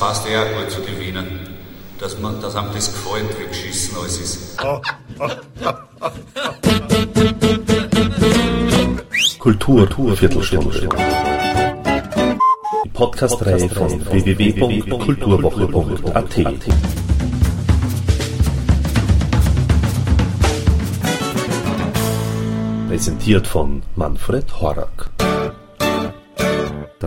passt eher gut zu den Wienern. Dass, man, dass einem das gefällt, wie geschissen alles ist. Kultur, Kultur Viertelstunde. Die Podcast-Reihe von www.kulturwoche.at. Präsentiert von Manfred Horak.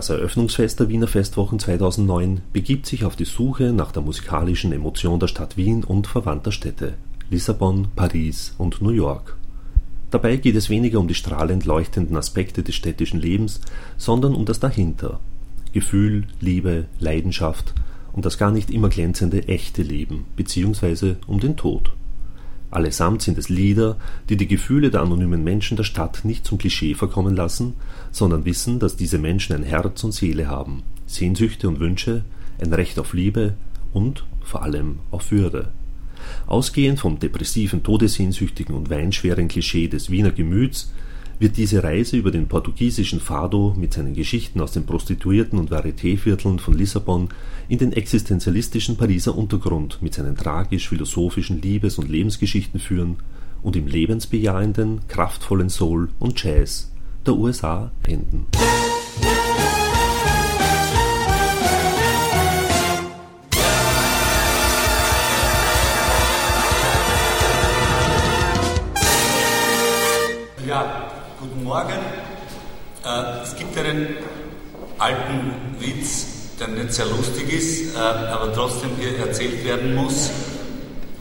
Das Eröffnungsfest der Wiener Festwochen 2009 begibt sich auf die Suche nach der musikalischen Emotion der Stadt Wien und verwandter Städte Lissabon, Paris und New York. Dabei geht es weniger um die strahlend leuchtenden Aspekte des städtischen Lebens, sondern um das Dahinter. Gefühl, Liebe, Leidenschaft und das gar nicht immer glänzende echte Leben, beziehungsweise um den Tod. Allesamt sind es Lieder, die die Gefühle der anonymen Menschen der Stadt nicht zum Klischee verkommen lassen, sondern wissen, dass diese Menschen ein Herz und Seele haben, Sehnsüchte und Wünsche, ein Recht auf Liebe und vor allem auf Würde. Ausgehend vom depressiven, todessehnsüchtigen und weinschweren Klischee des Wiener Gemüts wird diese Reise über den portugiesischen Fado mit seinen Geschichten aus den Prostituierten und Varietévierteln von Lissabon in den existenzialistischen Pariser Untergrund mit seinen tragisch-philosophischen Liebes- und Lebensgeschichten führen und im lebensbejahenden, kraftvollen Soul und Jazz der USA enden. Guten Morgen. Äh, es gibt einen alten Witz, der nicht sehr lustig ist, äh, aber trotzdem hier erzählt werden muss.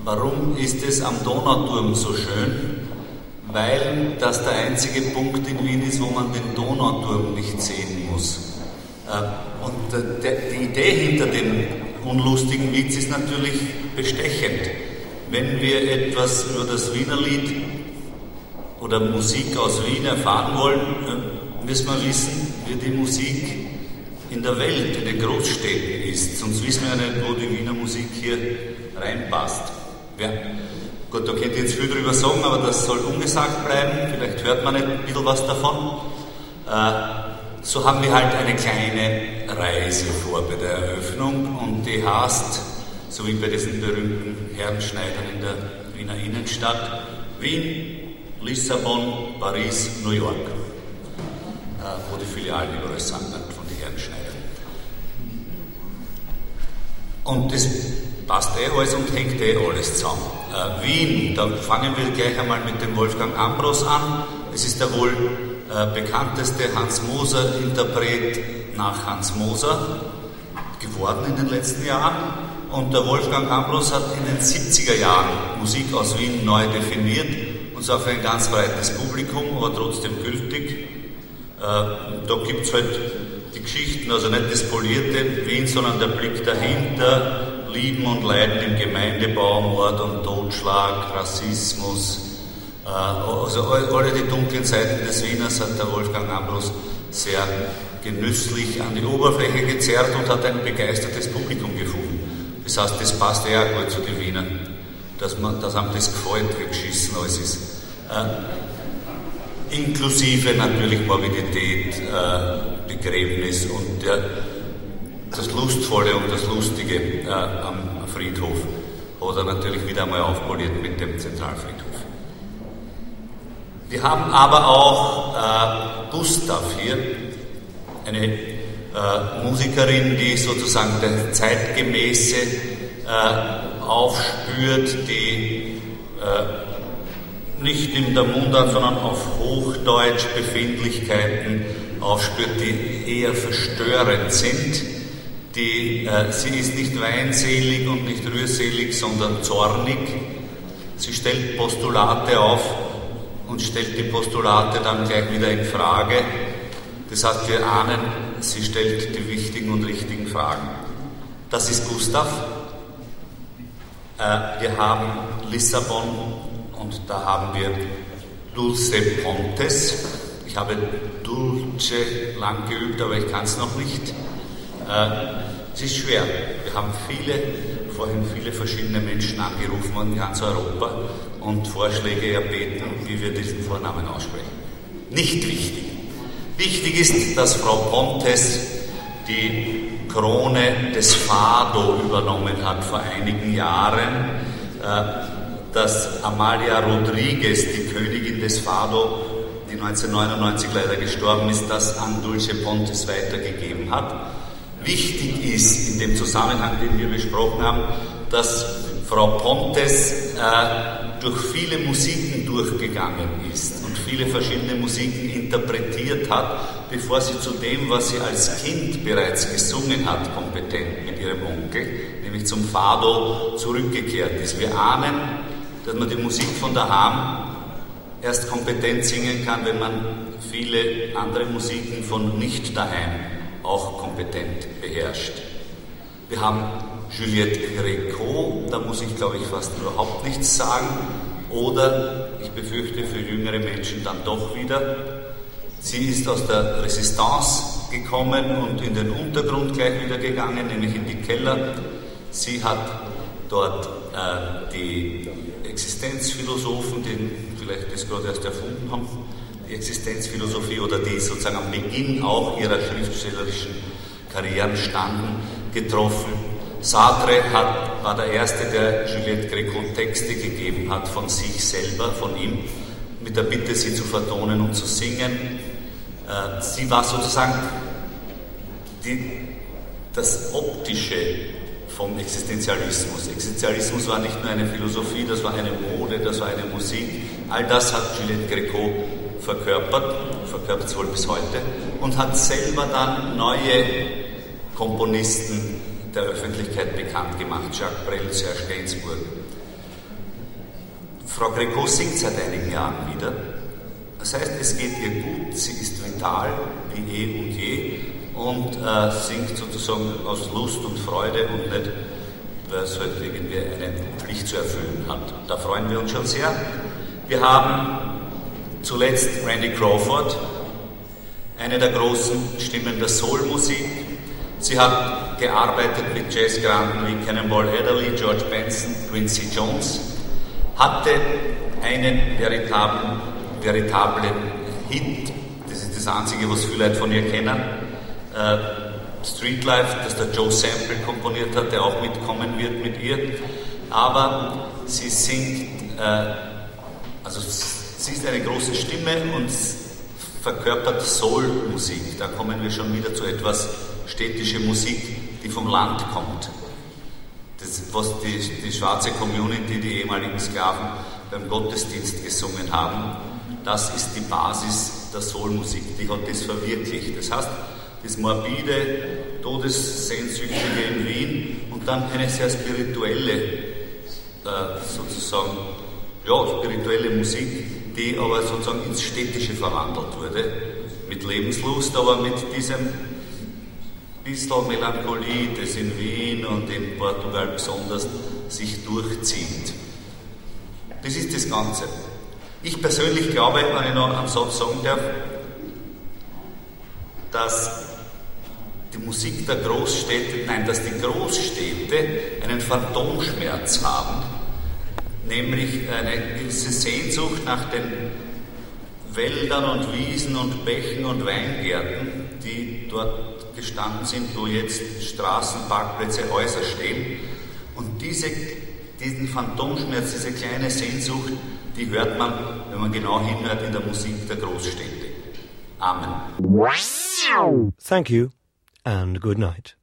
Warum ist es am Donauturm so schön? Weil das der einzige Punkt in Wien ist, wo man den Donauturm nicht sehen muss. Äh, und die Idee hinter dem unlustigen Witz ist natürlich bestechend. Wenn wir etwas über das Wienerlied oder Musik aus Wien erfahren wollen, müssen wir wissen, wie die Musik in der Welt, in den Großstädten ist. Sonst wissen wir ja nicht, wo die Wiener Musik hier reinpasst. Ja. Gut, da könnt ihr jetzt viel drüber sagen, aber das soll ungesagt bleiben. Vielleicht hört man nicht ein bisschen was davon. Äh, so haben wir halt eine kleine Reise vor bei der Eröffnung und die heißt, so wie bei diesen berühmten Herrenschneidern in der Wiener Innenstadt, Wien, Lissabon, Paris, New York, äh, wo die Filialen überall sind von den Herrenschneidern. Und das passt eh alles und hängt eh alles zusammen. Äh, Wien, da fangen wir gleich einmal mit dem Wolfgang Ambros an. Es ist der wohl äh, bekannteste Hans Moser-Interpret nach Hans Moser geworden in den letzten Jahren. Und der Wolfgang Ambros hat in den 70er Jahren Musik aus Wien neu definiert und zwar für ein ganz breites Publikum, aber trotzdem gültig. Äh, da gibt es halt die Geschichten, also nicht das polierte Wien, sondern der Blick dahinter, Lieben und Leiden im Gemeindebau, Mord und Totschlag, Rassismus, äh, also alle die dunklen Seiten des Wieners hat der Wolfgang Ambros sehr genüsslich an die Oberfläche gezerrt und hat ein begeistertes Publikum gefunden. Das heißt, das passt eher gut zu den Wienern, dass, man, dass einem das gefällt, wie geschissen alles ist. Äh, inklusive natürlich Morbidität, äh, Begräbnis und der, das Lustvolle und das Lustige äh, am Friedhof. Oder natürlich wieder einmal aufpoliert mit dem Zentralfriedhof. Wir haben aber auch äh, Gustav hier, eine äh, Musikerin, die sozusagen der zeitgemäße äh, aufspürt, die äh, nicht in der Mundart, sondern auf Hochdeutsch Befindlichkeiten aufspürt, die eher verstörend sind. Die, äh, sie ist nicht weinselig und nicht rührselig, sondern zornig. Sie stellt Postulate auf und stellt die Postulate dann gleich wieder in Frage. Das heißt, wir ahnen, sie stellt die wichtigen und richtigen Fragen. Das ist Gustav. Äh, wir haben Lissabon und da haben wir Dulce Pontes. Ich habe Dulce lang geübt, aber ich kann es noch nicht. Äh, es ist schwer. Wir haben viele, vorhin viele verschiedene Menschen angerufen in ganz Europa und Vorschläge erbeten, wie wir diesen Vornamen aussprechen. Nicht wichtig. Wichtig ist, dass Frau Pontes die Krone des Fado übernommen hat vor einigen Jahren, äh, dass Amalia Rodriguez, die Königin des Fado, die 1999 leider gestorben ist, das an Dulce Pontes weitergegeben hat. Wichtig ist in dem Zusammenhang, den wir besprochen haben, dass Frau Pontes äh, durch viele Musiken durchgegangen ist und viele verschiedene Musiken interpretiert hat, bevor sie zu dem, was sie als Kind bereits gesungen hat, kompetent mit ihrem Onkel, nämlich zum Fado zurückgekehrt ist. Wir ahnen, dass man die Musik von daheim erst kompetent singen kann, wenn man viele andere Musiken von nicht daheim auch kompetent beherrscht. Wir haben Juliette Greco, da muss ich glaube ich fast überhaupt nichts sagen, oder ich befürchte für jüngere Menschen dann doch wieder. Sie ist aus der Resistance gekommen und in den Untergrund gleich wieder gegangen, nämlich in die Keller. Sie hat dort äh, die Existenzphilosophen, die vielleicht das gerade erst erfunden haben, die Existenzphilosophie oder die sozusagen am Beginn auch ihrer schriftstellerischen Karrieren standen, getroffen. Sartre hat, war der Erste, der Juliette Greco Texte gegeben hat von sich selber, von ihm, mit der Bitte, sie zu vertonen und zu singen. Äh, sie war sozusagen die, das Optische vom Existenzialismus. Existenzialismus war nicht nur eine Philosophie, das war eine Mode, das war eine Musik. All das hat Juliette Greco verkörpert, verkörpert es wohl bis heute, und hat selber dann neue Komponisten der Öffentlichkeit bekannt gemacht, Jacques Brel, Serge Gainsbourg. Frau Greco singt seit einigen Jahren wieder. Das heißt, es geht ihr gut, sie ist vital wie eh und je und äh, singt sozusagen aus Lust und Freude und nicht, weil es halt irgendwie eine Pflicht zu erfüllen hat. Da freuen wir uns schon sehr. Wir haben zuletzt Randy Crawford, eine der großen Stimmen der Soulmusik. Sie hat gearbeitet mit Jazzgranden wie Cannonball Adderley, George Benson, Quincy Jones, hatte einen veritablen, veritablen Hit, das ist das Einzige, was viele Leute von ihr kennen, äh, Streetlife, das der Joe Sample komponiert hat, der auch mitkommen wird mit ihr. Aber sie singt, äh, also sie ist eine große Stimme und verkörpert Soul-Musik. Da kommen wir schon wieder zu etwas städtische Musik, die vom Land kommt. Das, was die, die schwarze Community, die ehemaligen Sklaven beim Gottesdienst gesungen haben, das ist die Basis der Soul-Musik. Die hat das verwirklicht. Das heißt, das morbide, todessehnsüchtige in Wien und dann eine sehr spirituelle, äh, sozusagen, ja, spirituelle Musik, die aber sozusagen ins Städtische verwandelt wurde, mit Lebenslust, aber mit diesem bisschen Melancholie, das in Wien und in Portugal besonders sich durchzieht. Das ist das Ganze. Ich persönlich glaube, wenn ich noch einen Satz sagen darf, dass die Musik der Großstädte, nein, dass die Großstädte einen Phantomschmerz haben, nämlich eine gewisse Sehnsucht nach den Wäldern und Wiesen und Bächen und Weingärten, die dort gestanden sind, wo jetzt Straßen, Parkplätze, Häuser stehen. Und diese, diesen Phantomschmerz, diese kleine Sehnsucht, die hört man, wenn man genau hinhört, in der Musik der Großstädte. Amen. Thank you and good night.